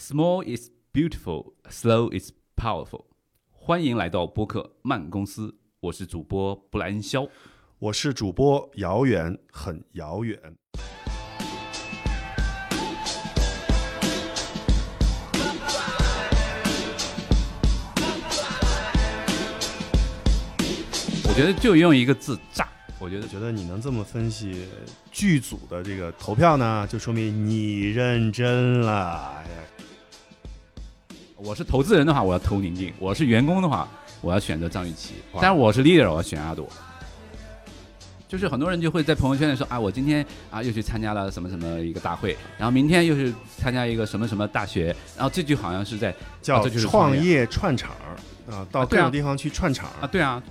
Small is beautiful, slow is powerful。欢迎来到播客慢公司，我是主播布莱恩肖。我是主播遥远很遥远。我觉得就用一个字炸。我觉得觉得你能这么分析剧组的这个投票呢，就说明你认真了。哎呀，我是投资人的话，我要投宁静；我是员工的话，我要选择张雨绮。但是我是 leader，我要选阿朵。就是很多人就会在朋友圈里说啊，我今天啊又去参加了什么什么一个大会，然后明天又是参加一个什么什么大学，然后这句好像是在叫就是创业串场啊，到各种地方去串场。啊，对啊，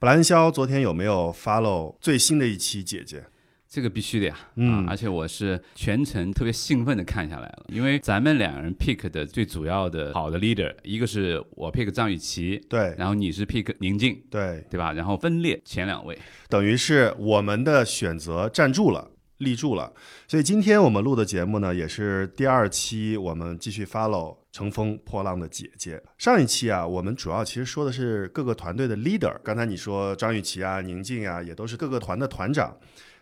布兰肖昨天有没有 follow 最新的一期姐姐？这个必须的呀，嗯啊，而且我是全程特别兴奋的看下来了，因为咱们两个人 pick 的最主要的好的 leader，一个是我 pick 张雨绮，对然后你是 pick 宁静，对，对吧？然后分列前两位，等于是我们的选择站住了。立住了，所以今天我们录的节目呢，也是第二期，我们继续 follow 乘风破浪的姐姐。上一期啊，我们主要其实说的是各个团队的 leader。刚才你说张雨绮啊、宁静啊，也都是各个团的团长。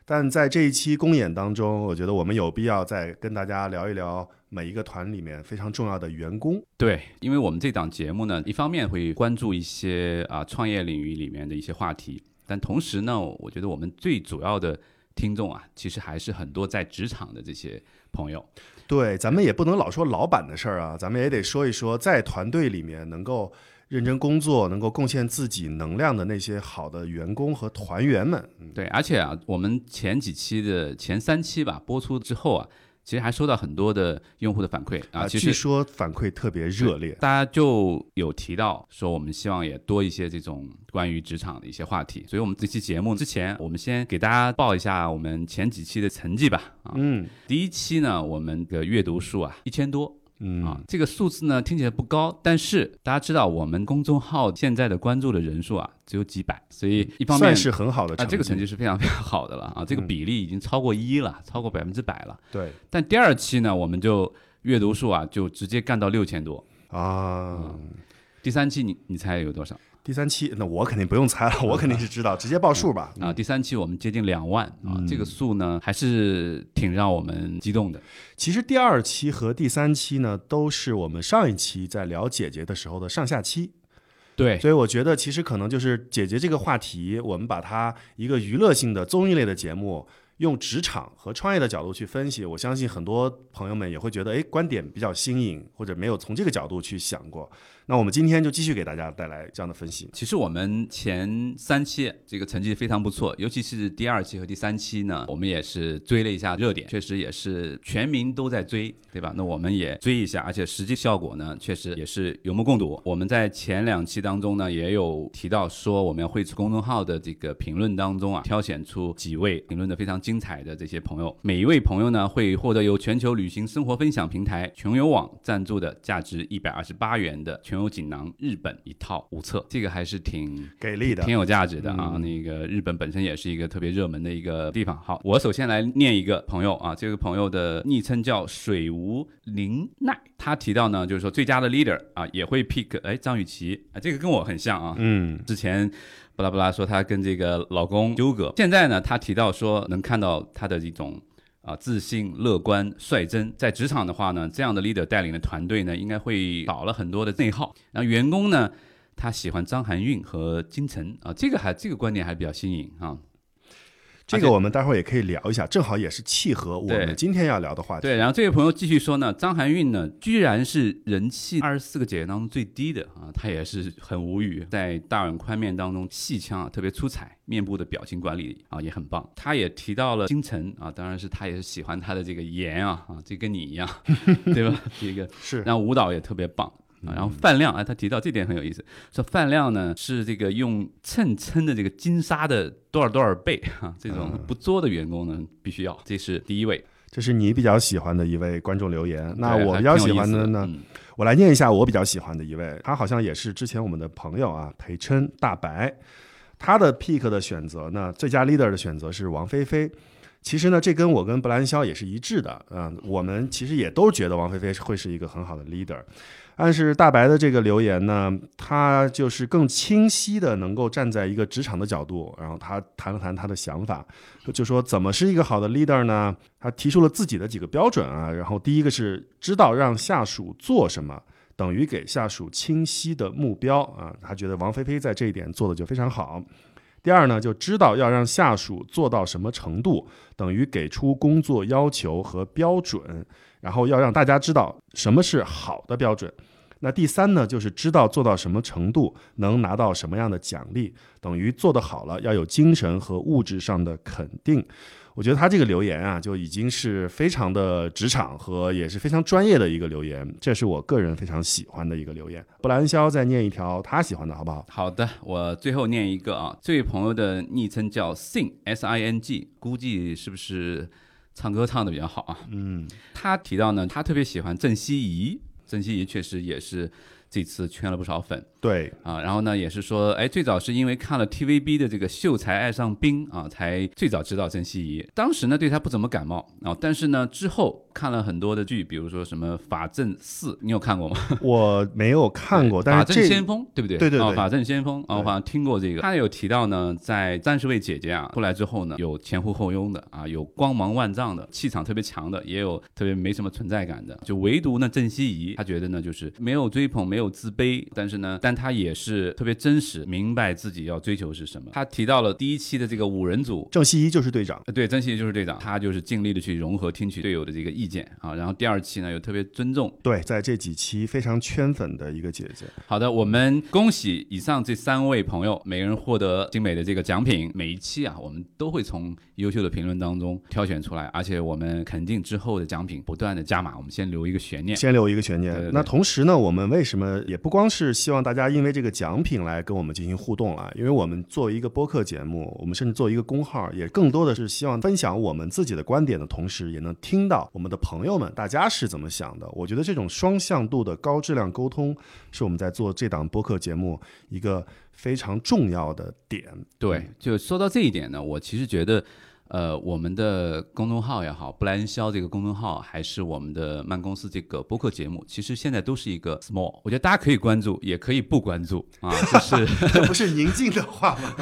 但在这一期公演当中，我觉得我们有必要再跟大家聊一聊每一个团里面非常重要的员工。对，因为我们这档节目呢，一方面会关注一些啊创业领域里面的一些话题，但同时呢，我觉得我们最主要的听众啊，其实还是很多在职场的这些朋友。对，咱们也不能老说老板的事儿啊，咱们也得说一说在团队里面能够认真工作、能够贡献自己能量的那些好的员工和团员们。嗯对，而且啊，我们前几期的前三期吧播出之后啊，其实还收到很多的用户的反馈啊，其实据说反馈特别热烈。大家就有提到说，我们希望也多一些这种关于职场的一些话题，所以我们这期节目之前，我们先给大家报一下我们前几期的成绩吧。啊，嗯第一期呢，我们的阅读数啊一千多嗯啊，这个数字呢听起来不高，但是大家知道我们公众号现在的关注的人数啊只有几百，所以一方面算是很好的啊，这个成绩。是非常 非常好的了啊，这个嗯比例已经超过一了，超过百分之百了。对但第二期呢，我们就阅读数啊就直接干到六千多，啊，第三期你你猜有多少？第三期那我肯定不用猜了，我肯定是知道，直接报数吧。啊，第三期我们接近两万啊，嗯这个数呢还是挺让我们激动的。其实第二期和第三期呢，都是我们上一期在聊姐姐的时候的上下期。对，所以我觉得，其实可能就是姐姐这个话题，我们把它一个娱乐性的综艺类的节目，用职场和创业的角度去分析，我相信很多朋友们也会觉得，哎，观点比较新颖，或者没有从这个角度去想过。那我们今天就继续给大家带来这样的分析。其实我们前三期这个成绩非常不错，尤其是第二期和第三期呢，我们也是追了一下热点，确实也是全民都在追，对吧？那我们也追一下，而且实际效果呢，确实也是有目共睹。我们在前两期当中呢，也有提到说，我们要会公众号的这个评论当中啊，挑选出几位评论的非常精彩的这些朋友，每一位朋友呢会获得由全球旅行生活分享平台穷游网赞助的价值一百二十八元的全游锦囊日本一套无册，这个还是挺给力的挺，有价值的啊。嗯那个日本本身也是一个特别热门的一个地方。好，我首先来念一个朋友啊，这个朋友的昵称叫水无灵奈，他提到呢，就是说最佳的 leader 啊也会 pick 哎张雨绮啊，这个跟我很像啊。嗯，之前巴拉巴拉说她跟这个老公纠葛，现在呢，她提到说能看到她的一种啊自信、乐观、率真。在职场的话呢，这样的 leader 带领的团队呢，应该会少了很多的内耗。然后员工呢，他喜欢张含韵和金晨啊，这个还这个观点还比较新颖啊。这个我们待会儿也可以聊一下，正好也是契合我们今天要聊的话题。对，然后这位朋友继续说呢，张含韵呢，居然是人气二十四个姐姐当中最低的啊，她也是很无语，在大碗宽面当中戏腔啊特别出彩，面部的表情管理啊也很棒。她也提到了金晨啊，当然是她也是喜欢她的这个颜啊啊，这跟你一样，对吧？这个是然后舞蹈也特别棒。啊，然后饭量啊，他提到这点很有意思，说饭量呢是这个用秤称的这个金沙的多少多少倍啊，这种不作的员工呢必须要，这是第一位。这是你比较喜欢的一位观众留言。那我比较喜欢的呢，嗯我来念一下我比较喜欢的一位，他好像也是之前我们的朋友啊，裴琛大白。他的 pick 的选择呢，最佳 leader 的选择是王菲菲。其实呢，这跟我跟布兰肖也是一致的，嗯，我们其实也都觉得王菲菲会是一个很好的 leader。但是大白的这个留言呢，他就是更清晰的能够站在一个职场的角度，然后他谈了谈他的想法，就说怎么是一个好的 leader 呢？他提出了自己的几个标准啊，然后第一个是知道让下属做什么，等于给下属清晰的目标啊，他觉得王菲菲在这一点做的就非常好。第二呢，就知道要让下属做到什么程度，等于给出工作要求和标准，然后要让大家知道什么是好的标准。那第三呢，就是知道做到什么程度能拿到什么样的奖励，等于做得好了要有精神和物质上的肯定。我觉得他这个留言啊，就已经是非常的职场和也是非常专业的一个留言，这是我个人非常喜欢的一个留言。布兰肖再念一条他喜欢的好不好？好的，我最后念一个啊，这位朋友的昵称叫 Sing S I N G，估计是不是唱歌唱的比较好啊？嗯，他提到呢，他特别喜欢郑希怡。郑希怡确实也是这次圈了不少粉。对啊，然后呢，也是说，哎，最早是因为看了 TVB 的这个《秀才爱上兵》啊，才最早知道郑希怡。当时呢，对她不怎么感冒啊，但是呢，之后看了很多的剧，比如说什么《法证四》，你有看过吗？我没有看过，但是《法证先锋》对不对？对对对，《法证先锋》啊，我好像听过这个。他有提到呢，在三十位姐姐啊出来之后呢，有前呼后拥的啊，有光芒万丈的，气场特别强的，也有特别没什么存在感的。就唯独呢，郑希怡，她觉得呢，就是没有追捧，没有自卑，但是呢，但她也是。特别真实，明白自己要追求是什么。她提到了第一期的这个五人组，郑希怡就是队长，对，郑希怡就是队长，她就是尽力的去融合、听取队友的这个意见啊。然后第二期呢，又特别尊重，对，在这几期非常圈粉的一个姐姐。好的，我们恭喜以上这三位朋友，每个人获得精美的这个奖品。每一期啊，我们都会从优秀的评论当中挑选出来，而且我们肯定之后的奖品不断的加码。我们先留一个悬念，先留一个悬念。那同时呢，我们为什么也不光是希望大家因为这个奖品来跟我们进行互动啊，因为我们作为一个播客节目，我们甚至做一个公号，也更多的是希望分享我们自己的观点的同时，也能听到我们的朋友们大家是怎么想的。我觉得这种双向度的高质量沟通，是我们在做这档播客节目一个非常重要的点。对，就说到这一点呢，我其实觉得。呃，我们的公众号也好，布莱恩肖这个公众号，还是我们的慢公司这个播客节目，其实现在都是一个 small，我觉得大家可以关注，也可以不关注啊，就是这不是宁静的话吗？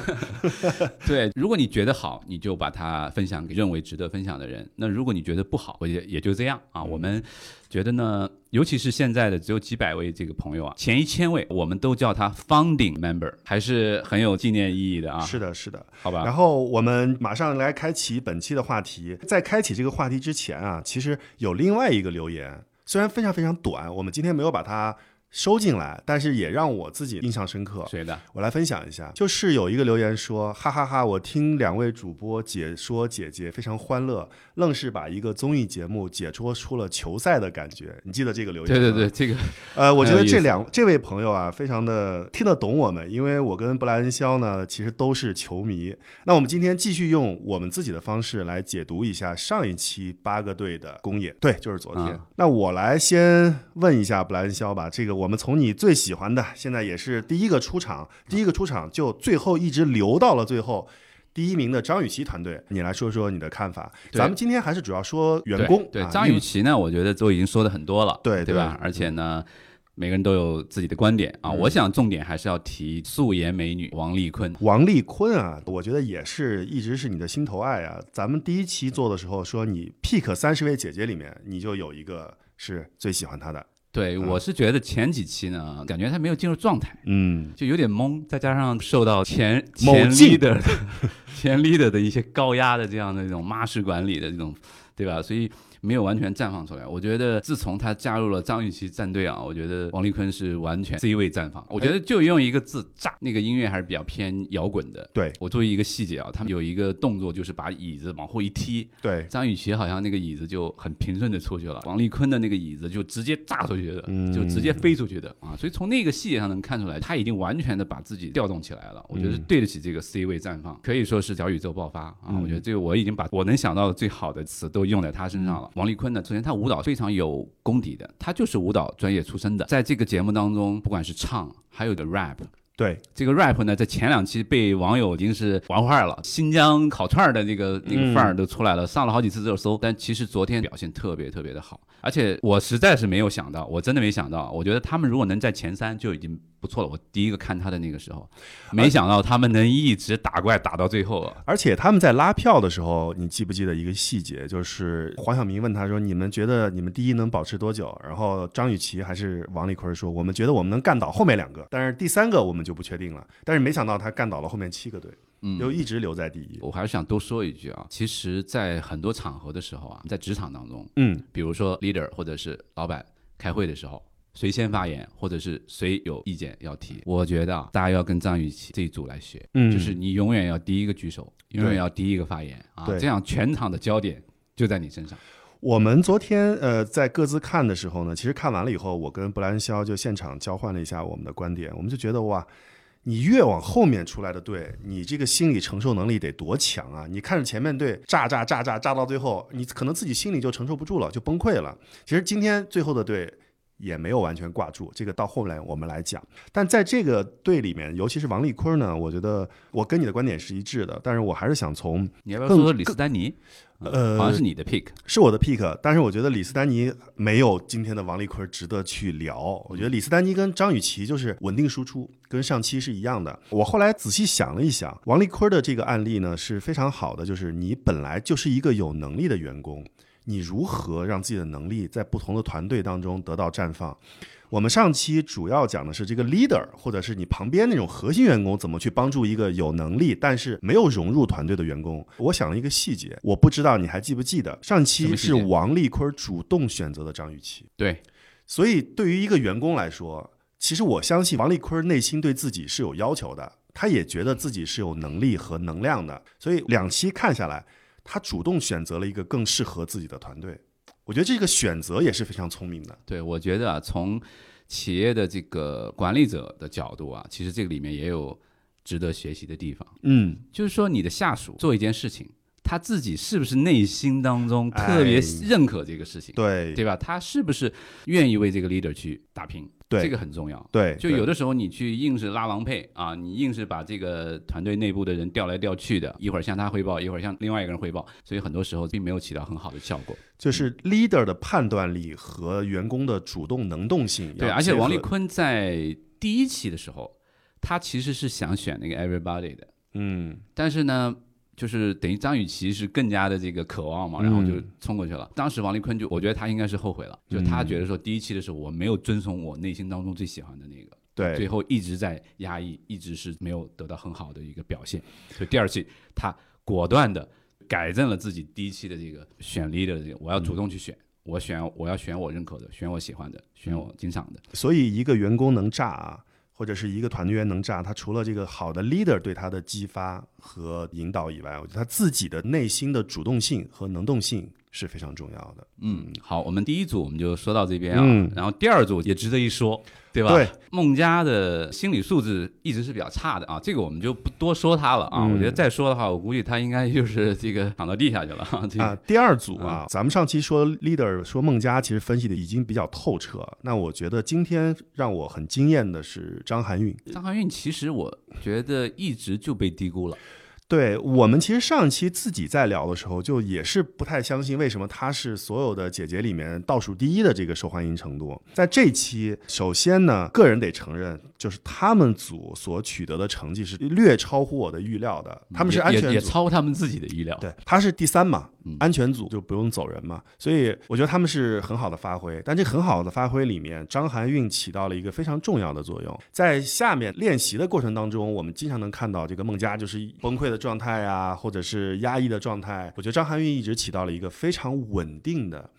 对，如果你觉得好，你就把它分享给认为值得分享的人；那如果你觉得不好，我也也就这样啊，我们。觉得呢，尤其是现在的只有几百位这个朋友啊，前一千位我们都叫他 founding member，还是很有纪念意义的啊。是的，是的，好吧。然后我们马上来开启本期的话题。在开启这个话题之前啊，其实有另外一个留言，虽然非常非常短，我们今天没有把它。收进来，但是也让我自己印象深刻。谁的？我来分享一下，就是有一个留言说，哈哈哈，我听两位主播解说姐姐非常欢乐，愣是把一个综艺节目解说出了球赛的感觉。你记得这个留言吗？对对对，这个，呃，我觉得这两这位朋友啊，非常的听得懂我们，因为我跟布莱恩肖呢，其实都是球迷。那我们今天继续用我们自己的方式来解读一下上一期八个队的公演。对，就是昨天。那我来先问一下布莱恩肖吧，这个。我们从你最喜欢的，现在也是第一个出场，第一个出场就最后一直留到了最后第一名的张雨绮团队，你来说说你的看法。咱们今天还是主要说员工。对张雨绮呢，我觉得都已经说的很多了，对对吧？而且呢，每个人都有自己的观点啊。我想重点还是要提素颜美女王丽坤。王丽坤啊，我觉得也是一直是你的心头爱啊。咱们第一期做的时候说，你 pick 三十位姐姐里面，你就有一个是最喜欢她的。对，我是觉得前几期呢，感觉他没有进入状态，嗯，就有点懵，再加上受到前前 leader 前 leader 的一些高压的这样的一种妈式管理的这种，对吧？所以。没有完全绽放出来。我觉得自从他加入了张雨绮战队啊，我觉得王丽坤是完全 C 位绽放。我觉得就用一个字炸，那个音乐还是比较偏摇滚的。对我注意一个细节啊，他们有一个动作就是把椅子往后一踢。对，张雨绮好像那个椅子就很平顺的出去了，王丽坤的那个椅子就直接炸出去的，就直接飞出去的啊。所以从那个细节上能看出来，他已经完全的把自己调动起来了。我觉得对得起这个 C 位绽放，可以说是小宇宙爆发啊。我觉得这个我已经把我能想到的最好的词都用在他身上了。王丽坤呢，首先他。舞蹈非常有功底的，他就是舞蹈专业出身的，在这个节目当中，不管是唱，还有的 rap，对，这个 rap 呢，在前两期被网友已经是玩坏了，新疆烤串儿的那个那个范儿都出来了，上了好几次热搜。但其实昨天表现特别特别的好，而且我实在是没有想到，我真的没想到，我觉得他们如果能在前三就已经不错了。我第一个看他的那个时候，没想到他们能一直打怪打到最后啊！而且他们在拉票的时候，你记不记得一个细节？就是黄晓明问他说：“你们觉得你们第一能保持多久？”然后张雨绮还是王丽坤说：“我们觉得我们能干倒后面两个，但是第三个我们就不确定了。”但是没想到他干倒了后面七个队，嗯就一直留在第一。我还是想多说一句啊，其实，在很多场合的时候啊，在职场当中，嗯，比如说 leader 或者是老板开会的时候，谁先发言，或者是谁有意见要提，我觉得啊，大家要跟张雨绮这一组来学，嗯就是你永远要第一个举手，永远要第一个发言啊，这样全场的焦点就在你身上。我们昨天呃在各自看的时候呢，其实看完了以后，我跟布兰肖就现场交换了一下我们的观点，我们就觉得哇。你越往后面出来的队，你这个心理承受能力得多强啊！你看着前面队炸炸炸炸炸到最后，你可能自己心里就承受不住了，就崩溃了。其实今天最后的队也没有完全挂住，这个到后来我们来讲。但在这个队里面，尤其是王丽坤呢，我觉得我跟你的观点是一致的，但是我还是想从你要不要说说李斯丹尼？呃好像是你的 pick。是我的 pick，但是我觉得李斯丹妮没有今天的王丽坤值得去聊。我觉得李斯丹妮跟张雨绮就是稳定输出，跟上期是一样的。我后来仔细想了一想，王丽坤的这个案例呢是非常好的，就是你本来就是一个有能力的员工，你如何让自己的能力在不同的团队当中得到绽放？我们上期主要讲的是这个 leader，或者是你旁边那种核心员工怎么去帮助一个有能力但是没有融入团队的员工。我想了一个细节，我不知道你还记不记得，上期是王丽坤主动选择的张雨绮，对，所以对于一个员工来说，其实我相信王丽坤内心对自己是有要求的，他也觉得自己是有能力和能量的，所以两期看下来，他主动选择了一个更适合自己的团队。我觉得这个选择也是非常聪明的。对，我觉得啊，从企业的这个管理者的角度啊，其实这个里面也有值得学习的地方。嗯，就是说，你的下属做一件事情，他自己是不是内心当中特别哎认可这个事情，对对吧？他是不是愿意为这个 leader 去打拼？对这个很重要。对，就有的时候你去硬是拉郎配啊，你硬是把这个团队内部的人调来调去的，一会儿向他汇报，一会儿向另外一个人汇报，所以很多时候并没有起到很好的效果。就是 leader 的判断力和员工的主动能动性对，而且王丽坤在第一期的时候，他其实是想选那个 everybody 的，嗯但是呢，就是等于张雨绮是更加的这个渴望嘛，然后就嗯冲过去了。当时王丽坤就，我觉得他应该是后悔了，就他觉得说第一期的时候我没有遵从我内心当中最喜欢的那个，对最后一直在压抑，一直是没有得到很好的一个表现。所以第二期他果断的改正了自己第一期的这个选 leader 的这个，我要主动去选。我选我要选我认可的，选我喜欢的，选我欣赏的。所以一个员工能炸啊，或者是一个团队员能炸，他除了这个好的 leader 对他的激发和引导以外，我觉得他自己的内心的主动性和能动性是非常重要的。嗯，好，我们第一组我们就说到这边啊，嗯然后第二组也值得一说，对吧？对，孟佳的心理素质一直是比较差的啊，这个我们就不多说他了啊。嗯我觉得再说的话，我估计他应该就是这个躺到地下去了啊。这个、啊，第二组啊，咱们上期说 leader 说孟佳，其实分析的已经比较透彻。那我觉得今天让我很惊艳的是张含韵。张含韵其实我觉得一直就被低估了。对我们其实上一期自己在聊的时候，就也是不太相信为什么她是所有的姐姐里面倒数第一的这个受欢迎程度。在这期，首先呢，个人得承认，就是他们组所取得的成绩是略超乎我的预料的。他们是安也也也全组，超他们自己的预料。对，他是第三嘛嗯，安全组就不用走人嘛，所以我觉得他们是很好的发挥。但这很好的发挥里面，张含韵起到了一个非常重要的作用。在下面练习的过程当中，我们经常能看到这个孟佳就是崩溃的状态啊，或者是压抑的状态。我觉得张含韵一直起到了一个非常稳定的。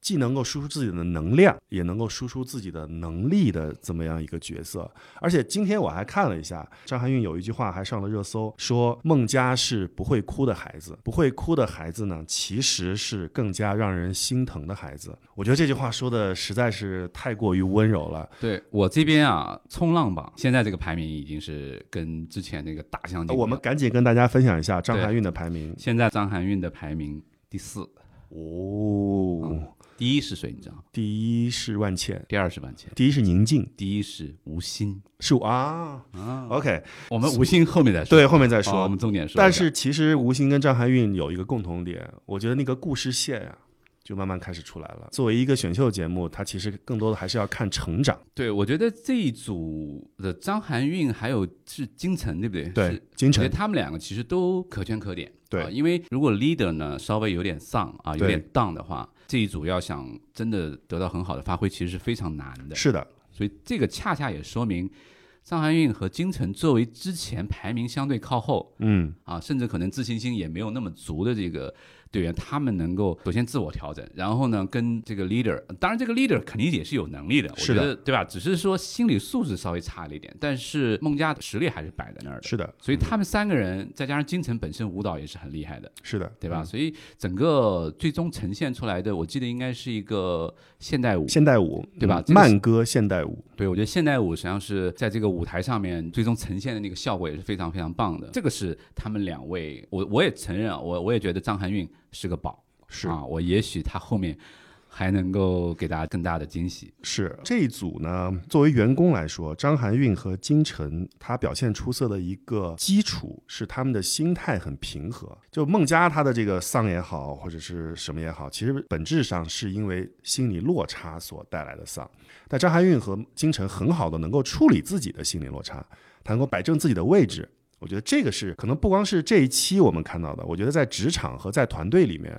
既能够输出自己的能量，也能够输出自己的能力的这么样一个角色。而且今天我还看了一下，张含韵有一句话还上了热搜，说孟佳是不会哭的孩子，不会哭的孩子呢，其实是更加让人心疼的孩子。我觉得这句话说的实在是太过于温柔了。对我这边啊，冲浪榜现在这个排名已经是跟之前那个大相径庭。我们赶紧跟大家分享一下张含韵的排名。现在张含韵的排名第四，哦，第一是谁？你知道吗？第一是万茜，第二是万茜，第一是宁静，第一是吴昕是啊。啊。OK，我们吴昕后面再说，对，后面再说。好我们重点说。但是其实吴昕跟张含韵有一个共同点，我觉得那个故事线啊、就慢慢开始出来了。作为一个选秀节目，它其实更多的还是要看成长。对，我觉得这一组的张含韵还有是金晨，对不对？对，金晨他们两个其实都可圈可点。对啊因为如果 leader 呢稍微有点丧啊，有点 down 的话，这一组要想真的得到很好的发挥，其实是非常难的。是的，所以这个恰恰也说明张含韵和金晨作为之前排名相对靠后嗯，啊，甚至可能自信心也没有那么足的这个队员，他们能够首先自我调整，然后呢跟这个 leader，当然这个 leader 肯定也是有能力的，我是的觉得对吧？只是说心理素质稍微差了一点，但是孟佳的实力还是摆在那儿的。是的，所以他们三个人再加上金晨本身舞蹈也是很厉害的，是的，对吧？嗯？所以整个最终呈现出来的，我记得应该是一个现代舞。现代舞，嗯对吧慢歌现代舞，对，我觉得现代舞实际上是在这个舞台上面最终呈现的那个效果也是非常非常棒的。这个是他们两位，我我也承认啊，我我也觉得张含韵是个宝，是啊，我也许他后面还能够给大家更大的惊喜。是这一组呢，作为员工来说，张含韵和金晨，她表现出色的一个基础是他们的心态很平和。就孟佳她的这个丧也好，或者是什么也好，其实本质上是因为心理落差所带来的丧。但张含韵和金晨很好的能够处理自己的心理落差，她能够摆正自己的位置。我觉得这个是可能不光是这一期我们看到的，我觉得在职场和在团队里面，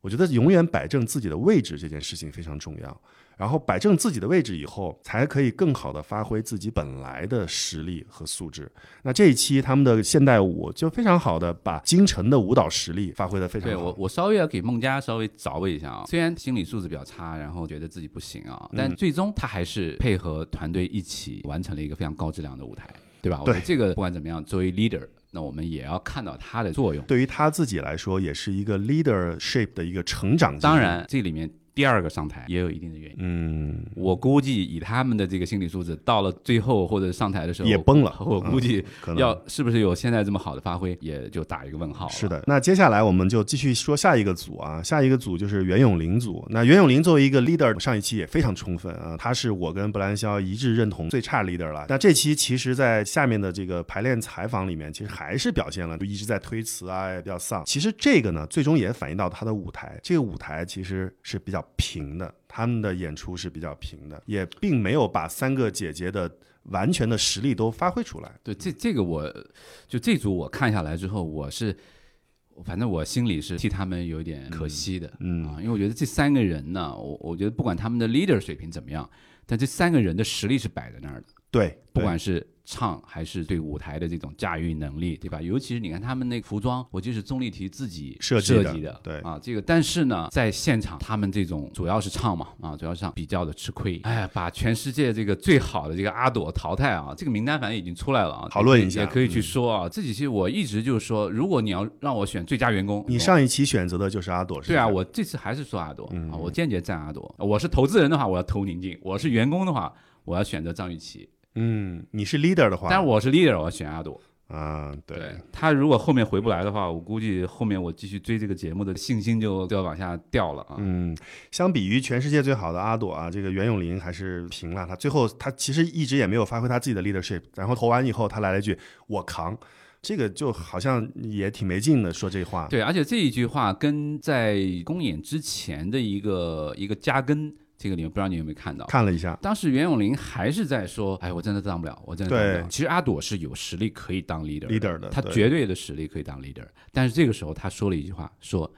我觉得永远摆正自己的位置这件事情非常重要。然后摆正自己的位置以后，才可以更好的发挥自己本来的实力和素质。那这一期他们的现代舞就非常好的把金晨的舞蹈实力发挥的非常好。对我，我稍微要给孟佳稍微找问一下啊，虽然心理素质比较差，然后觉得自己不行啊，但嗯最终他还是配合团队一起完成了一个非常高质量的舞台，对吧？我对觉得这个不管怎么样，作为 leader，那我们也要看到它的作用。对于他自己来说，也是一个 leadership 的一个成长。当，然，这里面第二个上台也有一定的原因。嗯，我估计以他们的这个心理素质，到了最后或者上台的时候也崩了我估计要是不是有现在这么好的发挥，也就打一个问号。是的，那接下来我们就继续说下一个组啊，下一个组就是袁咏琳组。那袁咏琳作为一个 leader，上一期也非常充分啊，她是我跟布兰肖一致认同最差 leader 了。那这期其实，在下面的这个排练采访里面，其实还是表现了就一直在推辞啊，也比较丧。其实这个呢，最终也反映到他的舞台，这个舞台其实是比较平的，他们的演出是比较平的，也并没有把三个姐姐的完全的实力都发挥出来。对，这这个我就这组我看下来之后，我是反正我心里是替他们有点可惜的，嗯啊，因为我觉得这三个人呢，我我觉得不管他们的 leader 水平怎么样，但这三个人的实力是摆在那儿的，对，不管是唱还是对舞台的这种驾驭能力，对吧？尤其是你看他们那个服装，我记得是钟丽缇自己设计的设计的，对啊，这个但是呢，在现场他们这种主要是唱嘛，啊，主要是唱比较的吃亏，哎呀，把全世界这个最好的这个阿朵淘汰啊，这个名单反正已经出来了啊，讨论一下也可以去说啊。这几期我一直就是说，如果你要让我选最佳员工，你上一期选择的就是阿朵，是对啊，我这次还是说阿朵、嗯啊，我坚决站阿朵。我是投资人的话，我要投宁静；我是员工的话，我要选择张雨绮。嗯，你是 leader 的话，但是我是 leader，我要选阿朵。啊，对，他如果后面回不来的话，我估计后面我继续追这个节目的信心就就要往下掉了啊。嗯，相比于全世界最好的阿朵啊，这个袁咏琳还是平了。他最后他其实一直也没有发挥他自己的 leadership，然后投完以后，他来了一句“我扛”，这个就好像也挺没劲的，说这话。对，而且这一句话跟在公演之前的一个一个加根，这个里面不知道你有没有看到？看了一下，当时袁咏琳还是在说：“哎，我真的当不了，我真的当不了。”其实阿朵是有实力可以当 leader leader 的他绝对的实力可以当 leader。但是这个时候他说了一句话，说：“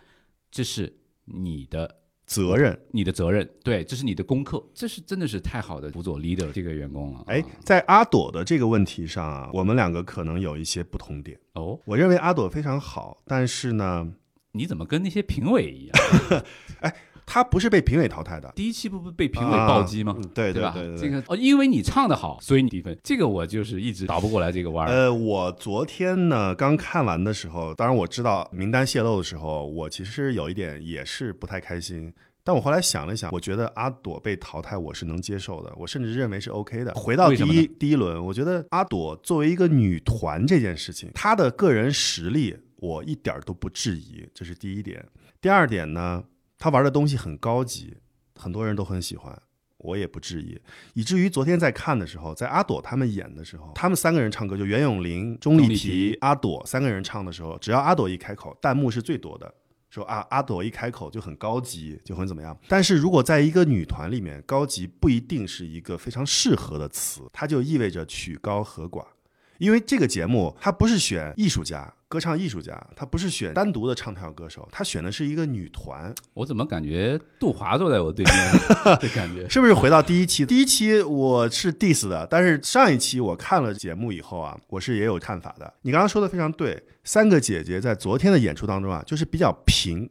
这是你的责任。你的责任，对，这是你的功课。”这是真的是太好的辅佐 leader 这个员工了。哎啊，在阿朵的这个问题上啊，我们两个可能有一些不同点。哦，我认为阿朵非常好，但是呢，你怎么跟那些评委一样？她不是被评委淘汰的。第一期不不被评委暴击吗？嗯对对吧？这个哦，因为你唱的好，所以你低分。这个我就是一直倒不过来这个弯儿。呃，我昨天呢刚看完的时候，当然我知道名单泄露的时候，我其实有一点也是不太开心。但我后来想了想，我觉得阿朵被淘汰我是能接受的，我甚至认为是 OK 的。回到第一第一轮，我觉得阿朵作为一个女团这件事情，她的个人实力我一点儿都不质疑，这是第一点。第二点呢，她玩的东西很高级，很多人都很喜欢，我也不质疑。以至于昨天在看的时候，在阿朵他们演的时候，他们三个人唱歌，就袁咏琳、钟丽缇、阿朵三个人唱的时候，只要阿朵一开口，弹幕是最多的。说啊，阿朵一开口就很高级，就很怎么样。但是如果在一个女团里面，高级不一定是一个非常适合的词，它就意味着曲高和寡。因为这个节目它不是选艺术家、歌唱艺术家，他不是选单独的唱跳歌手，他选的是一个女团，我怎么感觉杜华坐在我对面的 感觉？是不是回到第一期？第一期我是 diss 的，但是上一期我看了节目以后啊，我是也有看法的。你刚刚说的非常对，三个姐姐在昨天的演出当中啊，就是比较平。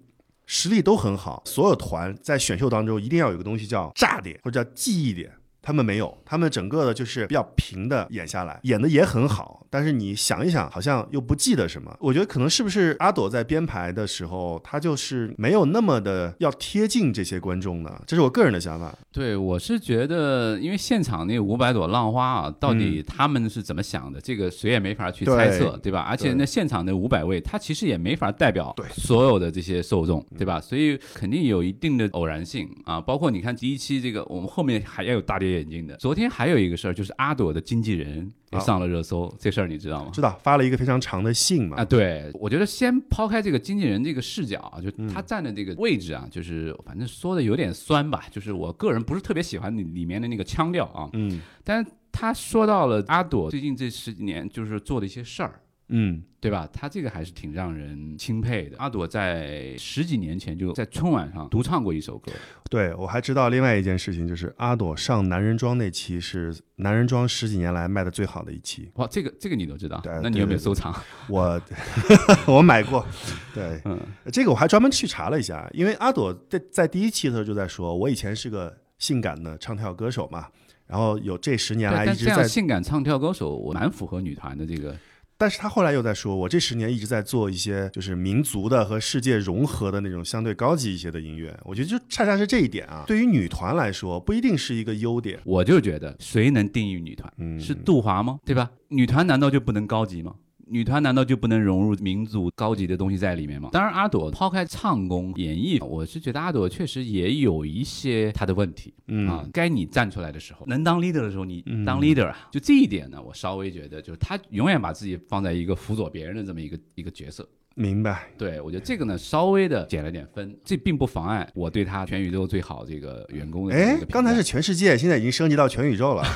实力都很好，所有团在选秀当中一定要有个东西叫炸点或者叫记忆点，他们没有，他们整个的就是比较平的演下来，演的也很好，但是你想一想，好像又不记得什么。我觉得可能是不是阿朵在编排的时候，她就是没有那么的要贴近这些观众呢？这是我个人的想法。对，我是觉得，因为现场那五百朵浪花啊，到底他们是怎么想的，这个谁也没法去猜测，对对吧？而且那现场那五百位，他其实也没法代表对所有的这些受众，对吧？所以肯定有一定的偶然性啊。包括你看第一期这个，我们后面还要有大跌眼镜的。昨天还有一个事儿，就是阿朵的经纪人也啊上了热搜，这事儿你知道吗？知道发了一个非常长的信嘛？啊，对，我觉得先抛开这个经纪人这个视角啊，就嗯他站的这个位置啊，就是反正说的有点酸吧，就是我个人不是特别喜欢里里面的那个腔调啊，嗯但是他说到了阿朵最近这十几年就是做的一些事儿。嗯对吧？他这个还是挺让人钦佩的。阿朵在十几年前就在春晚上独唱过一首歌，对，我还知道另外一件事情，就是阿朵上男人装那期是男人装十几年来卖的最好的一期，哇，这个这个你都知道对，那你有没有收藏？我 我买过，对，嗯，这个我还专门去查了一下，因为阿朵在在第一期的时候就在说，我以前是个性感的唱跳歌手嘛，然后有这十年来一直在，这样性感唱跳歌手，我蛮符合女团的这个。但是他后来又在说，我这十年一直在做一些就是民族的和世界融合的那种相对高级一些的音乐，我觉得就恰恰是这一点啊，对于女团来说不一定是一个优点，我就觉得，谁能定义女团？嗯，是杜华吗？对吧？女团难道就不能高级吗？女团难道就不能融入民族高级的东西在里面吗？当然，阿朵抛开唱功演绎，我是觉得阿朵确实也有一些她的问题、嗯啊。该你站出来的时候，能当 leader 的时候，你嗯当 leader 啊。就这一点呢，我稍微觉得，就是她永远把自己放在一个辅佐别人的这么一个一个角色。明白，对我觉得这个呢，稍微的减了点分，这并不妨碍我对她全宇宙最好这个员工的这么一哎个评，价。刚才是全世界，现在已经升级到全宇宙了。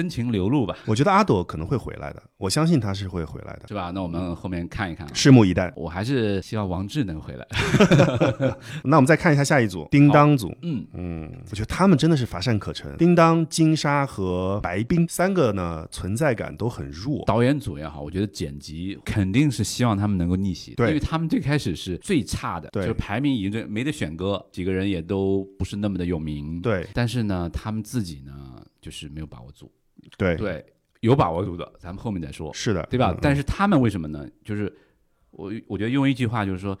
真情流露吧，我觉得阿朵可能会回来的，我相信他是会回来的，是吧？那我们后面看一看啊。拭目以待。我还是希望王志能回来。那我们再看一下下一组，叮当组。嗯，嗯，我觉得他们真的是乏善可陈。叮当、金沙和白冰三个呢，存在感都很弱。导演组也好，我觉得剪辑肯定是希望他们能够逆袭，对因为他们最开始是最差的，对就是排名已经没得选歌，几个人也都不是那么的有名。，对但是呢，他们自己呢，就是没有把握住。对，对，有把握度的，咱们后面再说，是的，对吧？嗯但是他们为什么呢？就是我我觉得用一句话就是说。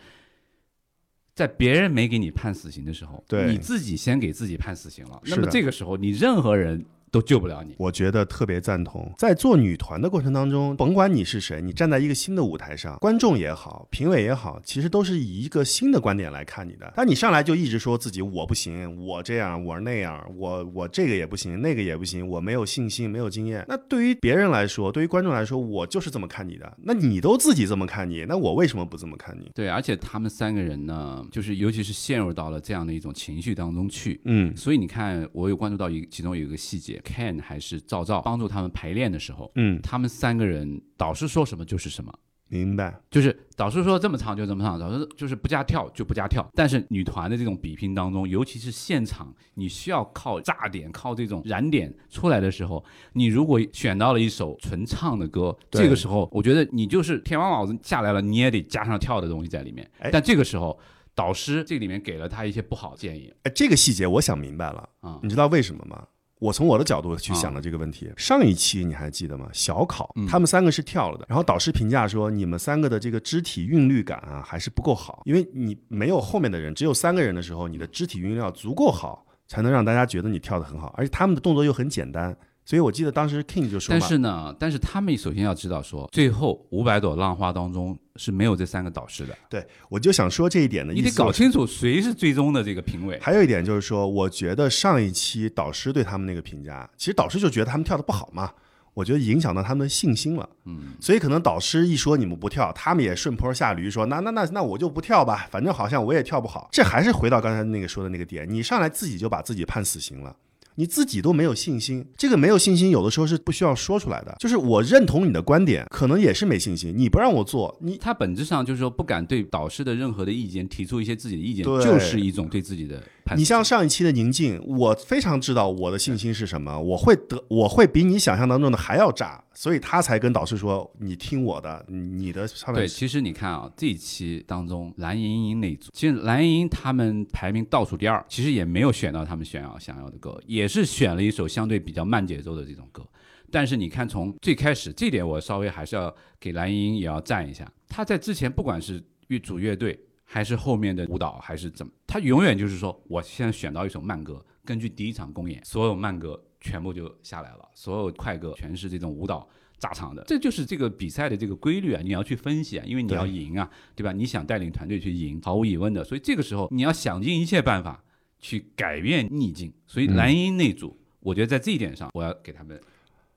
在别人没给你判死刑的时候，对你自己先给自己判死刑了。那么这个时候，你任何人都救不了你。我觉得特别赞同。在做女团的过程当中，甭管你是谁，你站在一个新的舞台上，观众也好，评委也好，其实都是以一个新的观点来看你的。但你上来就一直说自己我不行，我这样，我那样，我我这个也不行，那个也不行，我没有信心，没有经验。那对于别人来说，对于观众来说，我就是这么看你的。那你都自己这么看你，那我为什么不这么看你？对，而且他们三个人呢，就是尤其是陷入到了这样的一种情绪当中去。嗯所以你看，我有关注到一其中有一个细节，Ken 还是赵赵帮助他们排练的时候，嗯，他们三个人导师说什么就是什么，明白。就是导师说这么唱就这么唱，导师就是不加跳就不加跳。但是女团的这种比拼当中，尤其是现场，你需要靠炸点、靠这种燃点出来的时候，你如果选到了一首纯唱的歌，这个时候我觉得你就是天王老子下来了，你也得加上跳的东西在里面哎。但这个时候，导师这里面给了他一些不好的建议哎，这个细节我想明白了。啊。你知道为什么吗？我从我的角度去想的这个问题。上一期你还记得吗？小考嗯他们三个是跳了的，然后导师评价说你们三个的这个肢体韵律感啊还是不够好，因为你没有后面的人，只有三个人的时候，你的肢体韵律要足够好，才能让大家觉得你跳得很好，而且他们的动作又很简单。所以我记得当时 King 就说但嘛，是呢，但是他们首先要知道说，最后五百朵浪花当中是没有这三个导师的，对我就想说这一点呢你意思。得搞清楚谁是最终的这个评委。还有一点就是说，我觉得上一期导师对他们那个评价，其实导师就觉得他们跳的不好嘛，我觉得影响到他们的信心了。嗯，所以可能导师一说你们不跳，他们也顺坡下驴说那那那那我就不跳吧，反正好像我也跳不好。这还是回到刚才那个说的那个点，你上来自己就把自己判死刑了。你自己都没有信心，这个没有信心，有的时候是不需要说出来的。就是我认同你的观点，可能也是没信心。你不让我做，你他本质上就是说不敢对导师的任何的意见提出一些自己的意见，就是一种对自己的你像上一期的宁静，我非常知道我的信心是什么，我会得，我会比你想象当中的还要炸，所以他才跟导师说：“你听我的，你的上面对，其实你看啊，这一期当中蓝莹莹那一组，其实蓝莹莹他们排名倒数第二，其实也没有选到他们想要想要的歌，也是选了一首相对比较慢节奏的这种歌。但是你看，从最开始这点，我稍微还是要给蓝莹莹也要赞一下。她在之前不管是乐组乐队，还是后面的舞蹈，还是怎么，他永远就是说，我现在选到一首慢歌，根据第一场公演，所有慢歌全部就下来了，所有快歌全是这种舞蹈。炸场的，这就是这个比赛的这个规律啊！你要去分析啊，因为你要赢啊，对吧？你想带领团队去赢，毫无疑问的。所以这个时候你要想尽一切办法去改变逆境。所以蓝鹰那组，我觉得在这一点上，我要给他们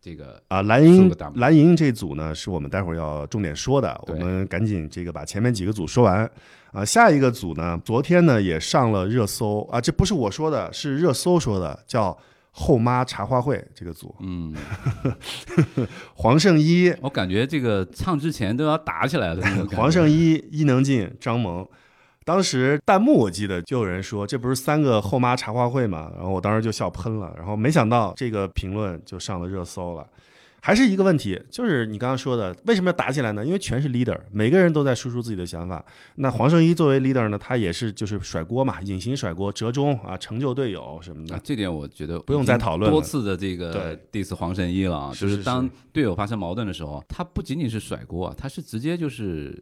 这个啊，蓝鹰竖个大拇指蓝银这组呢，是我们待会儿要重点说的，我们赶紧这个把前面几个组说完啊。下一个组呢，昨天呢也上了热搜啊，这不是我说的，是热搜说的，叫“后妈茶话会”这个组，嗯，黄圣依、我感觉这个唱之前都要打起来了。黄圣依、伊能静、张萌。当时弹幕我记得就有人说这不是三个后妈茶话会嘛？然后我当时就笑喷了，然后没想到这个评论就上了热搜了。还是一个问题，就是你刚刚说的，为什么要打起来呢？因为全是 leader，每个人都在输出自己的想法。那黄圣依作为 leader 呢，他也是就是甩锅嘛，隐形甩锅，折中啊，成就队友什么的啊，。这点我觉得不用再讨论多次的这个 diss 黄圣依了啊，就是当队友发生矛盾的时候，他不仅仅是甩锅啊，他是直接就是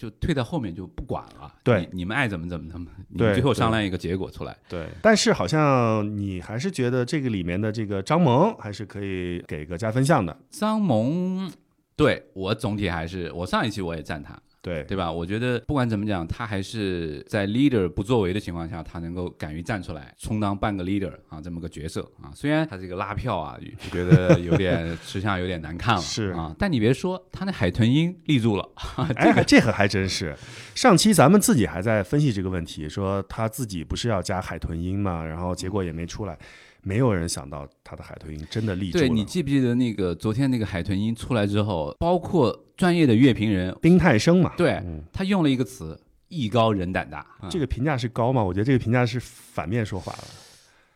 就退到后面就不管了。对你，你们爱怎么怎么怎么，你们最后商量一个结果出来。对，但是好像你还是觉得这个里面的这个张萌还是可以给个加分项的。张萌，对我总体还是我上一期我也赞他，对，对吧？我觉得不管怎么讲，他还是在 leader 不作为的情况下，他能够敢于站出来，充当半个 leader 啊这么个角色啊。虽然他这个拉票啊，觉得有点 吃相有点难看了，是啊，但你别说，他那海豚音立住了，哎，这个还真是。上期咱们自己还在分析这个问题，说他自己不是要加海豚音嘛，然后结果也没出来，没有人想到他的海豚音真的立住了。对你记不记得那个昨天那个海豚音出来之后，包括专业的乐评人，冰太生嘛，对嗯他用了一个词“艺高人胆大”，啊这个评价是高吗？我觉得这个评价是反面说法了，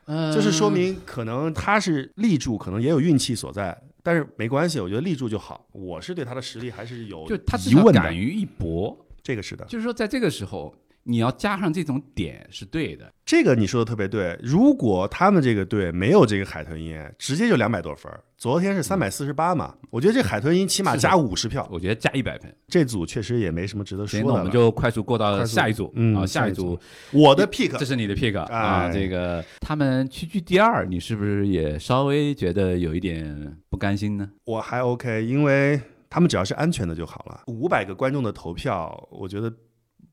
嗯就是说明可能他是立住，可能也有运气所在，但是没关系，我觉得立住就好。我是对他的实力还是有就他至疑问的少敢，于一搏，这个是的。就是说在这个时候你要加上这种点是对的。这个你说的特别对。如果他们这个队没有这个海豚音，直接就两百多分儿。昨天是三百四十八嘛，我觉得这海豚音起码加五十票。我觉得加一百分。这组确实也没什么值得说，的了。那我们就快速过到下一组嗯啊，下一组下一组，我的 pick 这是你的 pick 啊。哎这个他们屈居第二，你是不是也稍微觉得有一点不甘心呢？我还 OK，因为他们只要是安全的就好了。五百个观众的投票，我觉得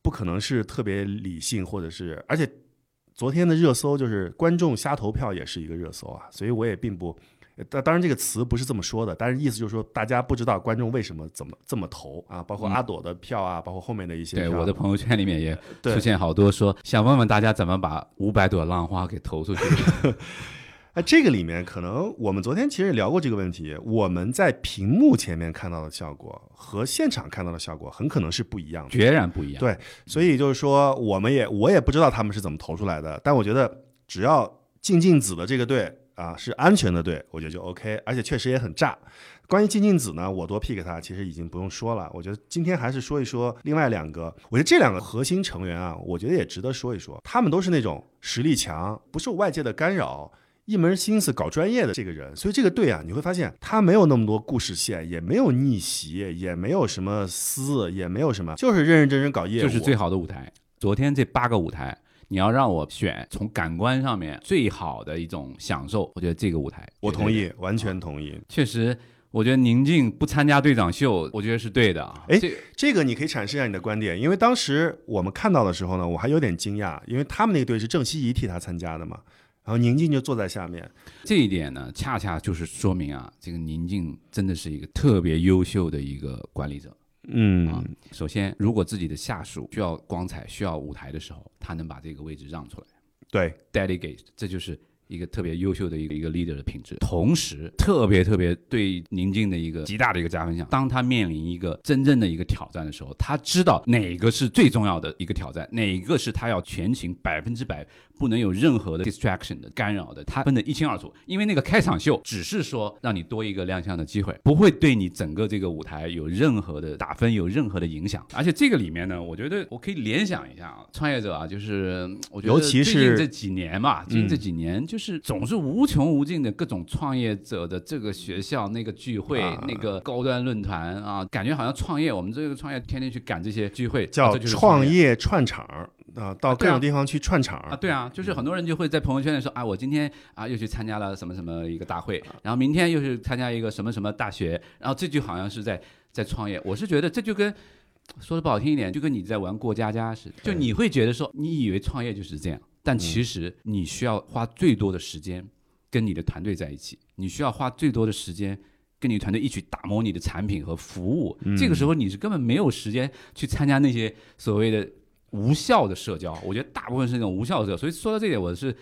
不可能是特别理性，或者是而且昨天的热搜就是观众瞎投票也是一个热搜啊，所以我也并不。当当然，这个词不是这么说的，但是意思就是说，大家不知道观众为什么怎么这么投啊，包括嗯阿朵的票啊，包括后面的一些对我的朋友圈里面也出现好多说想问问大家怎么把五百朵浪花给投出去。哎，这个里面可能我们昨天其实也聊过这个问题，我们在屏幕前面看到的效果和现场看到的效果很可能是不一样的。决然不一样。对所以就是说，我们也我也不知道他们是怎么投出来的，但我觉得只要静静子的这个队啊是安全的队，我觉得就 OK，而且确实也很炸。关于静静子呢，我多 pick 他其实已经不用说了。我觉得今天还是说一说另外两个，我觉得这两个核心成员啊，我觉得也值得说一说。他们都是那种实力强，不受外界的干扰。一门心思搞专业的这个人，所以这个队啊，你会发现他没有那么多故事线，也没有逆袭，也没有什么撕，也没有什么，就是认认真真搞业务，就是最好的舞台。昨天这八个舞台，你要让我选从感官上面最好的一种享受，我觉得这个舞台我同意，完全同意。确实。我觉得宁静不参加队长秀，我觉得是对的啊。哎这这个你可以阐释一下你的观点，因为当时我们看到的时候呢，我还有点惊讶，因为他们那个队是郑希怡替他参加的嘛，然后宁静就坐在下面，这一点呢，恰恰就是说明啊，这个宁静真的是一个特别优秀的一个管理者。嗯。啊首先，如果自己的下属需要光彩、需要舞台的时候，他能把这个位置让出来。对，，delegate，这就是一个特别优秀的一个一个 leader 的品质。同时，特别特别对宁静的一个极大的一个加分项，当他面临一个真正的一个挑战的时候，他知道哪个是最重要的一个挑战，哪个是他要全情百分之百不能有任何的 distraction 的干扰的，他分得一清二楚。因为那个开场秀只是说让你多一个亮相的机会，不会对你整个这个舞台有任何的打分有任何的影响。而且这个里面呢，我觉得我可以联想一下啊，创业者啊，就是嗯我觉得尤其是最近这几年嘛，最近这嗯几年就是总是无穷无尽的各种创业者的这个学校、那个聚会、啊。那个高端论坛啊，感觉好像创业，我们这个创业天天去赶这些聚会，啊叫创业。串场啊，到各种地方去串场。啊，对啊，就是很多人就会在朋友圈里说啊，我今天啊又去参加了什么什么一个大会，然后明天又是参加一个什么什么大学，然后这就好像是在在创业。我是觉得这就跟说的不好听一点，就跟你在玩过家家似的，就你会觉得说你以为创业就是这样，但其实你需要花最多的时间跟你的团队在一起，你需要花最多的时间。跟你团队一起打磨你的产品和服务，这个时候你是根本没有时间去参加那些所谓的无效的社交，我觉得大部分是那种无效的社交。所以说到这点，我是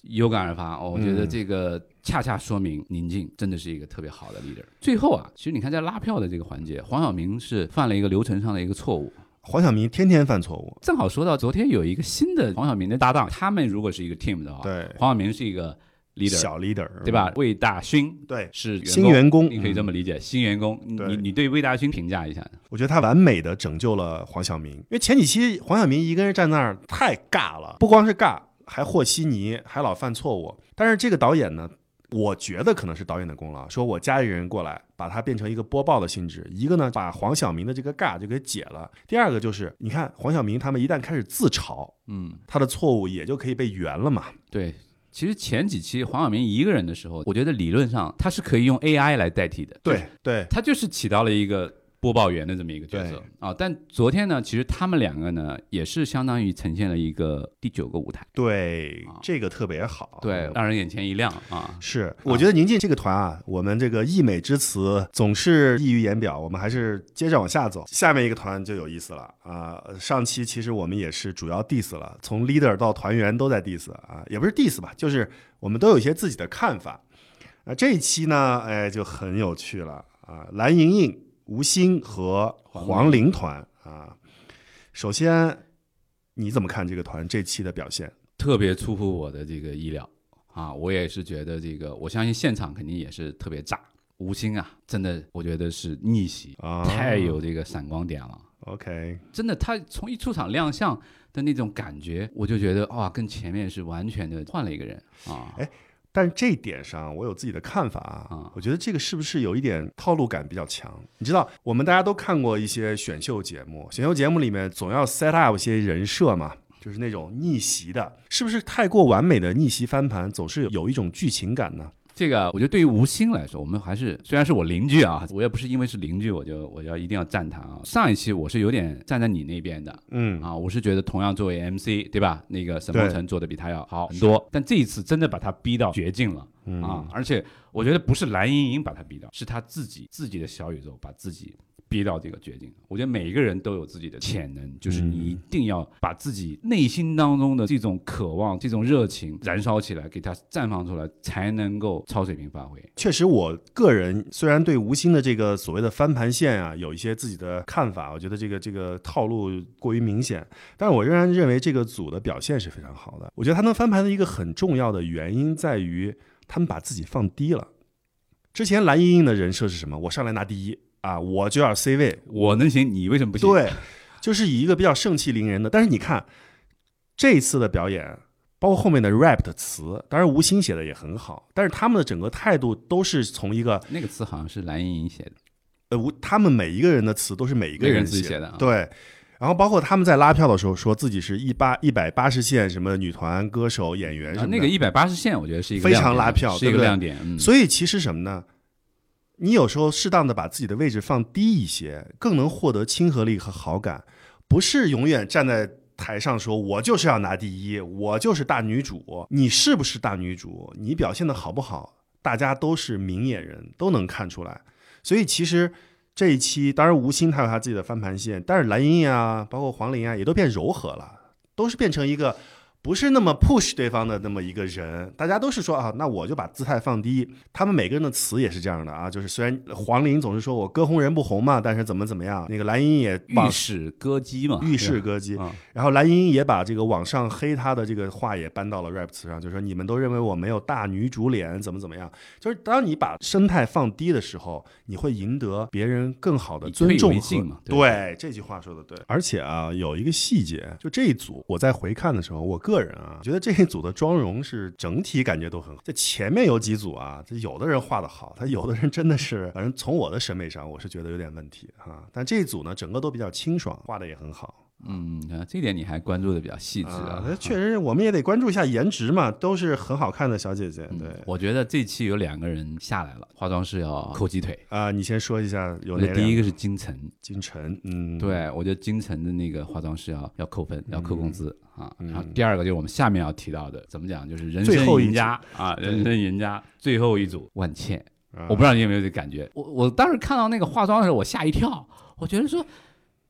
有感而发。哦，我觉得嗯这个恰恰说明宁静真的是一个特别好的 leader。最后啊，其实你看在拉票的这个环节，黄晓明是犯了一个流程上的一个错误。黄晓明天天犯错误，正好说到昨天有一个新的黄晓明的搭档，他们如果是一个 team 的话，对，黄晓明是一个 leader，小 leader 对吧？？魏大勋对，是新员工，你可以这嗯么理解，新员工。你你你对魏大勋评价一下？我觉得他完美的拯救了黄晓明，因为前几期黄晓明一个人站那儿太尬了，不光是尬，还和稀泥，还老犯错误。但是这个导演呢，我觉得可能是导演的功劳，说我加一个人过来，把它变成一个播报的性质。一个呢，把黄晓明的这个尬就给解了；第二个就是，你看黄晓明他们一旦开始自嘲，嗯，他的错误也就可以被圆了嘛。对。其实前几期黄晓明一个人的时候，我觉得理论上他是可以用 AI 来代替的。对对，他就是起到了一个播报员的这么一个角色对啊。但昨天呢，其实他们两个呢，也是相当于呈现了一个第九个舞台，对啊，这个特别好。对，让人眼前一亮啊。是，我觉得宁静这个团啊，我们这个溢美之词总是溢于言表，我们还是接着往下走。下面一个团就有意思了啊！上期其实我们也是主要 diss 了，从 leader 到团员都在 diss 啊，也不是 diss 吧，就是我们都有一些自己的看法。啊，这一期呢，哎，就很有趣了啊！蓝盈莹、吴昕和黄龄团啊，首先你怎么看这个团这期的表现？特别出乎我的这个意料啊！我也是觉得这个，我相信现场肯定也是特别炸。吴昕啊，真的，我觉得是逆袭，啊太有这个闪光点了。OK，真的，他从一出场亮相的那种感觉，我就觉得哇，跟前面是完全的换了一个人啊。哎但是这一点上，我有自己的看法啊啊。我觉得这个是不是有一点套路感比较强？你知道，我们大家都看过一些选秀节目，选秀节目里面总要 set up 一些人设嘛，就是那种逆袭的，是不是太过完美的逆袭翻盘，总是有一种剧情感呢？这个我觉得对于吴昕来说，我们还是虽然是我邻居啊，我也不是因为是邻居我就我要一定要赞他啊。上一期我是有点站在你那边的嗯，啊，我是觉得同样作为 MC 对吧，那个沈梦辰做的比他要好很多，但这一次真的把他逼到绝境了嗯啊！而且我觉得不是蓝盈莹把他逼到，是他自己自己的小宇宙把自己。逼到这个绝境，我觉得每一个人都有自己的潜能，就是你一定要把自己内心当中的这种渴望、这种热情燃烧起来，给它绽放出来，才能够超水平发挥。确实，我个人虽然对吴昕的这个所谓的翻盘线啊有一些自己的看法，我觉得这个这个套路过于明显，但是我仍然认为这个组的表现是非常好的。我觉得他能翻盘的一个很重要的原因在于他们把自己放低了。之前蓝盈莹的人设是什么？我上来拿第一啊，我就要 C 位，我能行，你为什么不行？对，就是以一个比较盛气凌人的。但是你看这一次的表演，包括后面的 rap 的词，当然吴昕写的也很好，但是他们的整个态度都是从一个那个词好像是蓝盈莹写的，呃，吴他们每一个人的词都是每一个人自己写的啊对。然后包括他们在拉票的时候，说自己是一八一百八十线什么女团、歌手、演员什么那个一百八十线，我觉得是一个非常拉票是一个亮点。嗯，所以其实什么呢？你有时候适当的把自己的位置放低一些，更能获得亲和力和好感，不是永远站在台上说“我就是要拿第一，我就是大女主”。你是不是大女主？你表现的好不好？大家都是明眼人，都能看出来。所以其实这一期，当然吴昕她有她自己的翻盘线，但是蓝盈莹啊，包括黄龄啊，也都变柔和了，都是变成一个。不是那么 push 对方的那么一个人，大家都是说啊，那我就把姿态放低。他们每个人的词也是这样的啊，就是虽然黄龄总是说我歌红人不红嘛，但是怎么怎么样，那个蓝莹莹也把浴室歌姬嘛，浴室歌姬，啊，然后蓝莹莹也把这个网上黑她的这个话也搬到了 rap 词上，就说你们都认为我没有大女主脸，怎么怎么样。就是当你把生态放低的时候，你会赢得别人更好的尊重和嘛对对，这句话说的对。而且啊，有一个细节，就这一组我在回看的时候，我个个人啊 觉得这一组的妆容是整体感觉都很好。这前面有几组啊，这有的人画的好，他有的人真的是，反正从我的审美上，我是觉得有点问题哈、但这一组呢，整个都比较清爽，画的也很好。嗯，啊这点你还关注的比较细致啊啊，。那确实，我们也得关注一下颜值嘛，都是很好看的小姐姐。嗯对我觉得这期有两个人下来了，化妆师要扣鸡腿。啊，你先说一下有哪两我觉得第一个是金晨，金晨，嗯，对我觉得金晨的那个化妆师要要扣分，要扣工资啊。嗯然后第二个就是我们下面要提到的，怎么讲，就是人生最后一赢家啊，人生赢家最后一组万茜，啊，我不知道你有没有这感觉。我我当时看到那个化妆的时候，我吓一跳，我觉得说，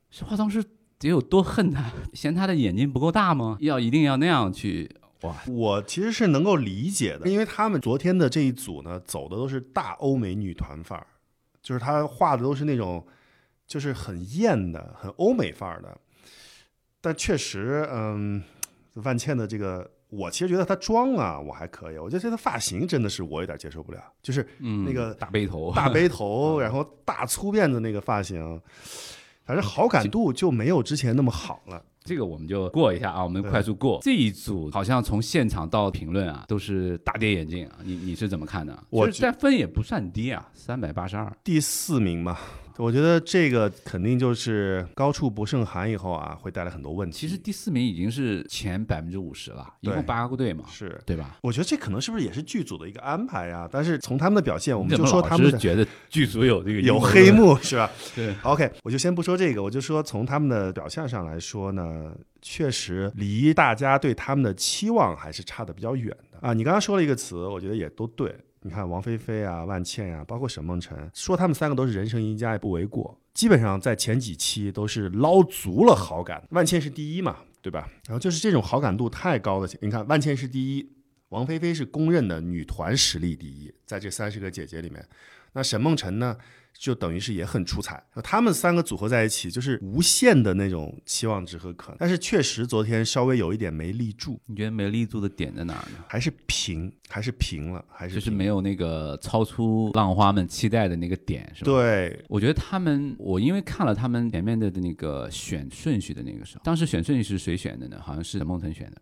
是化妆师得有多恨他，嫌他的眼睛不够大吗？要一定要那样去哇？我其实是能够理解的，因为他们昨天的这一组呢，走的都是大欧美女团范儿，就是他画的都是那种就是很艳的、很欧美范儿的。但确实，嗯，万茜的这个，我其实觉得她妆啊，我还可以，我觉得这个发型真的是我有点接受不了，就是嗯，那个大背头，大背头，然后大粗辫子那个发型，反正好感度就没有之前那么好了。这个我们就过一下啊，我们快速过。这一组好像从现场到评论啊，都是大跌眼镜啊，你你是怎么看的？我就是但分也不算低啊，三百八十二。第四名嘛，我觉得这个肯定就是高处不胜寒以后啊，会带来很多问题。其实第四名已经是前百分之五十了，一共八个队嘛，是，对吧？我觉得这可能是不是也是剧组的一个安排呀？但是从他们的表现，我们就说他们是觉得剧组有这个有黑？幕是吧 对，？OK，我就先不说这个，我就说从他们的表现上来说呢，确实离大家对他们的期望还是差的比较远的啊。你刚刚说了一个词，我觉得也都对。你看王菲菲啊、万茜呀、包括沈梦辰，说他们三个都是人生赢家也不为过。基本上在前几期都是捞足了好感，万茜是第一嘛，对吧？然后就是这种好感度太高的，你看万茜是第一，王菲菲是公认的女团实力第一，在这三十个姐姐里面，那沈梦辰呢，就等于是也很出彩。他们三个组合在一起，就是无限的那种期望值和可能。但是确实昨天稍微有一点没立住，你觉得没立住的点在哪儿呢？还是平，还是平了，还是就是没有那个超出浪花们期待的那个点，是吧？对，我觉得他们，我因为看了他们前面的那个选顺序的那个时候，当时选顺序是谁选的呢？好像是沈梦辰选的。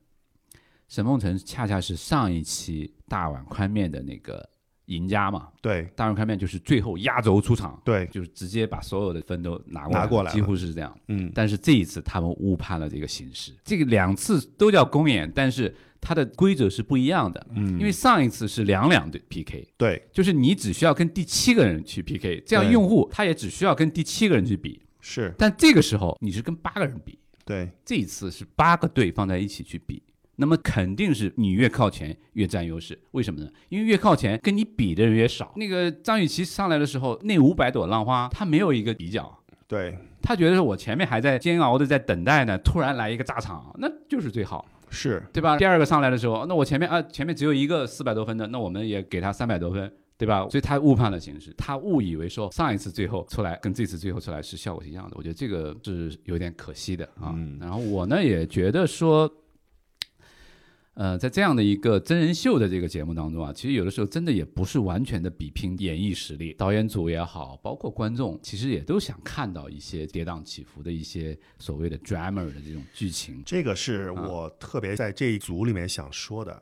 沈梦辰恰恰是上一期大碗宽面的那个赢家嘛，对，大众开面就是最后压轴出场，对，就是直接把所有的分都拿过来，拿过来几乎是这样。嗯，但是这一次他们误判了这个形式，这个两次都叫公演，但是它的规则是不一样的。嗯。因为上一次是两两对 PK，对，就是你只需要跟第七个人去 PK，这样用户他也只需要跟第七个人去比。是，但这个时候你是跟八个人比，对，这一次是八个队放在一起去比，那么肯定是你越靠前越占优势。为什么呢？因为越靠前跟你比的人越少。那个张雨绮上来的时候，那五百朵浪花，她没有一个比较。对，她觉得是我前面还在煎熬的在等待呢，突然来一个炸场，那就是最好，是，对吧？第二个上来的时候，那我前面啊前面只有一个四百多分的，那我们也给他三百多分，对吧？所以他误判了形势，他误以为说上一次最后出来跟这次最后出来是效果是一样的，我觉得这个是有点可惜的啊。嗯然后我呢也觉得说。呃，在这样的一个真人秀的这个节目当中啊，其实有的时候真的也不是完全的比拼演绎实力，导演组也好，包括观众，其实也都想看到一些跌宕起伏的一些所谓的 drama 的这种剧情。这个是啊我特别在这一组里面想说的。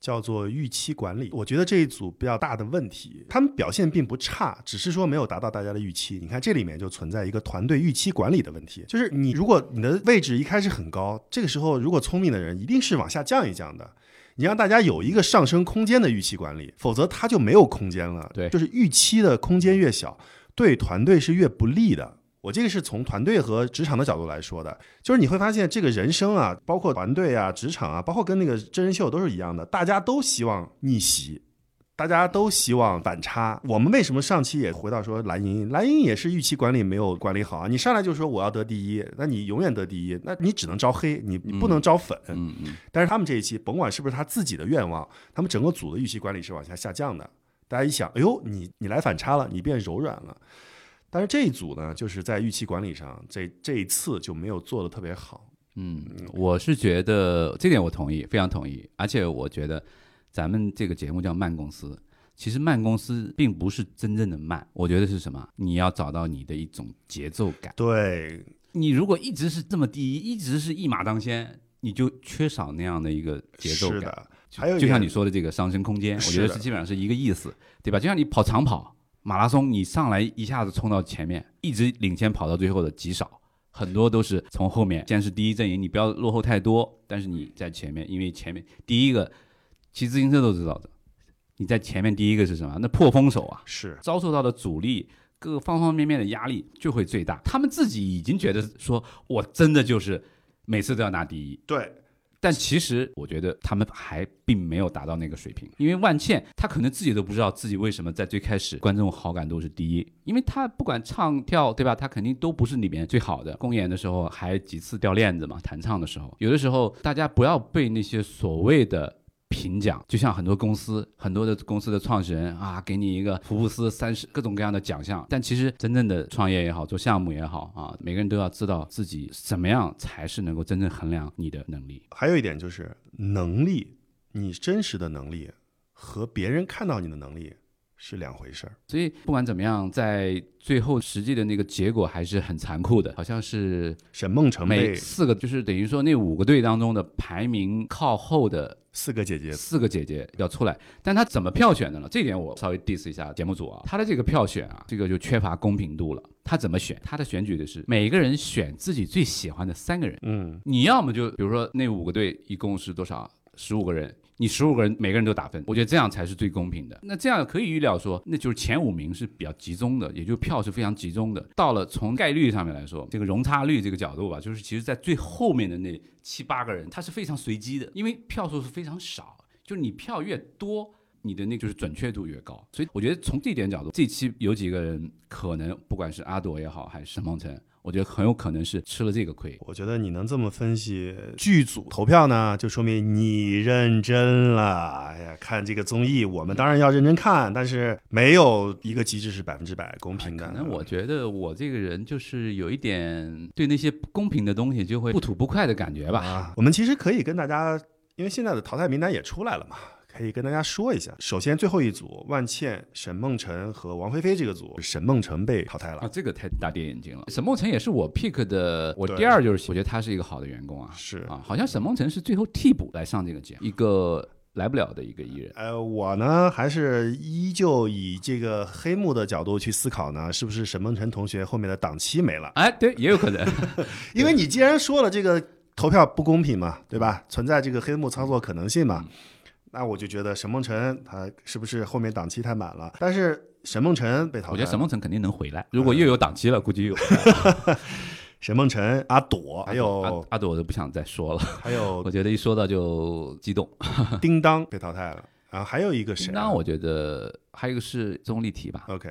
叫做预期管理。我觉得这一组比较大的问题，他们表现并不差，只是说没有达到大家的预期。你看这里面就存在一个团队预期管理的问题，就是你如果你的位置一开始很高，这个时候如果聪明的人一定是往下降一降的。你让大家有一个上升空间的预期管理，否则它就没有空间了。对就是预期的空间越小，对团队是越不利的。我这个是从团队和职场的角度来说的，就是你会发现这个人生啊，包括团队啊、职场啊，包括跟那个真人秀都是一样的，大家都希望逆袭，大家都希望反差。我们为什么上期也回到说蓝莹，蓝莹也是预期管理没有管理好啊？你上来就说我要得第一，那你永远得第一，那你只能招黑，你你不能招粉。嗯嗯，但是他们这一期，甭管是不是他自己的愿望，他们整个组的预期管理是往下下降的。大家一想，哎呦，你你来反差了，你变柔软了。但是这一组呢，就是在预期管理上，这这一次就没有做的特别好。嗯，我是觉得这点我同意，非常同意。而且我觉得咱们这个节目叫慢公司，其实慢公司并不是真正的慢，我觉得是什么？你要找到你的一种节奏感。对，你如果一直是这么第一，一直是一马当先，你就缺少那样的一个节奏感。是的。还有就像你说的这个上升空间，我觉得是基本上是一个意思，对吧？就像你跑长跑、马拉松，你上来一下子冲到前面，一直领先跑到最后的极少，很多都是从后面先是第一阵营，你不要落后太多，但是你在前面，因为前面第一个骑自行车都知道的，你在前面第一个是什么？那破风手啊，是遭受到的阻力。各个方方面面的压力就会最大，他们自己已经觉得说，我真的就是每次都要拿第一，对，但其实我觉得他们还并没有达到那个水平，因为万茜她可能自己都不知道自己为什么在最开始观众好感度是第一，因为她不管唱跳对吧，她肯定都不是里面最好的。公演的时候还几次掉链子嘛，弹唱的时候，有的时候大家不要被那些所谓的。评奖就像很多公司，很多的公司的创始人啊，给你一个福布斯三十各种各样的奖项，但其实真正的创业也好，做项目也好啊，每个人都要知道自己怎么样才是能够真正衡量你的能力。还有一点就是能力，你真实的能力和别人看到你的能力是两回事儿。所以不管怎么样，在最后实际的那个结果还是很残酷的，好像是沈梦辰每被四个，就是等于说那五个队当中的排名靠后的四个姐姐四个姐姐要出来，但他怎么票选的呢？这点我稍微 diss 一下节目组啊，他的这个票选啊，这个就缺乏公平度了。他怎么选？他的选举的是每个人选自己最喜欢的三个人，嗯，你要么就比如说那五个队一共是多少？十五个人，你十五个人每个人都打分，我觉得这样才是最公平的。那这样可以预料说，那就是前五名是比较集中的，也就票是非常集中的。到了从概率上面来说，这个容差率这个角度吧，就是其实在最后面的那七八个人，他是非常随机的，因为票数是非常少，就是你票越多。你的那就是准确度越高，所以我觉得从这点角度，这期有几个人可能不管是阿朵也好，还是沈梦辰，我觉得很有可能是吃了这个亏。我觉得你能这么分析剧组投票呢，就说明你认真了。哎呀，看这个综艺，我们当然要认真看，但是没有一个机制是百分之百公平的。可能我觉得我这个人就是有一点对那些不公平的东西就会不吐不快的感觉吧。啊，我们其实可以跟大家，因为现在的淘汰名单也出来了嘛。可以跟大家说一下，首先最后一组万茜、沈梦辰和王菲菲这个组，沈梦辰被淘汰了。啊，这个太大跌眼镜了。沈梦辰也是我 pick 的，我第二就是我觉得他是一个好的员工啊。是啊，好像沈梦辰是最后替补来上这个节目，一个来不了的一个艺人。呃，我呢还是依旧以这个黑幕的角度去思考呢，是不是沈梦辰同学后面的档期没了？哎，对，也有可能。因为你既然说了这个投票不公平嘛，对吧？存在这个黑幕操作可能性嘛，那我就觉得沈梦辰他是不是后面档期太满了？但是沈梦辰被淘汰了，我觉得沈梦辰肯定能回来，如果又有档期了，估计又。沈梦辰、阿朵，还有阿阿朵，我都不想再说了。还有 我觉得一说到就激动。叮当被淘汰了，然后还有一个谁啊？那我觉得还有一个是钟丽缇吧。OK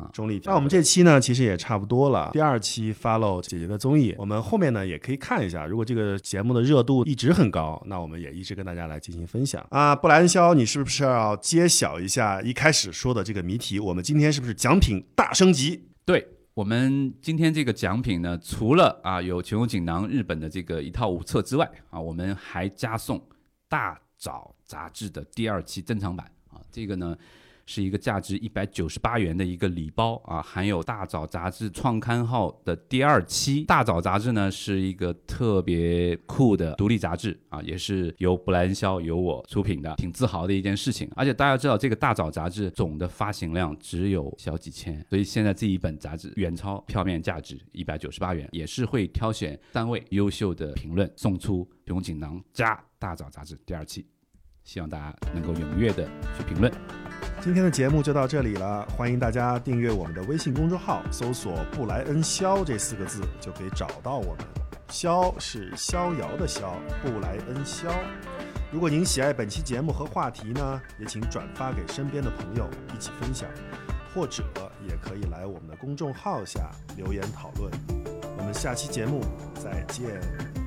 啊。钟丽缇，那我们这期呢，其实也差不多了。第二期 follow 姐姐的综艺，我们后面呢也可以看一下。如果这个节目的热度一直很高，那我们也一直跟大家来进行分享啊。布莱恩肖，你是不是要揭晓一下一开始说的这个谜题？我们今天是不是奖品大升级？对我们今天这个奖品呢，除了啊有球锦囊日本的这个一套五册之外啊，我们还加送《大沼》杂志的第二期珍藏版啊，这个呢是一个价值一百九十八元的一个礼包啊，含有《大早》杂志创刊号的第二期。《大早》杂志呢是一个特别酷的独立杂志啊，也是由布莱恩肖由我出品的，挺自豪的一件事情。而且大家知道，这个《大早》杂志总的发行量只有小几千，所以现在这一本杂志远超票面价值一百九十八元，也是会挑选三位优秀的评论送出熊锦囊加《大早》杂志第二期。希望大家能够踊跃的去评论。今天的节目就到这里了，欢迎大家订阅我们的微信公众号，搜索“布莱恩肖”这四个字就可以找到我们。肖是逍遥的逍，布莱恩肖。如果您喜爱本期节目和话题呢，也请转发给身边的朋友一起分享，或者也可以来我们的公众号下留言讨论。我们下期节目再见。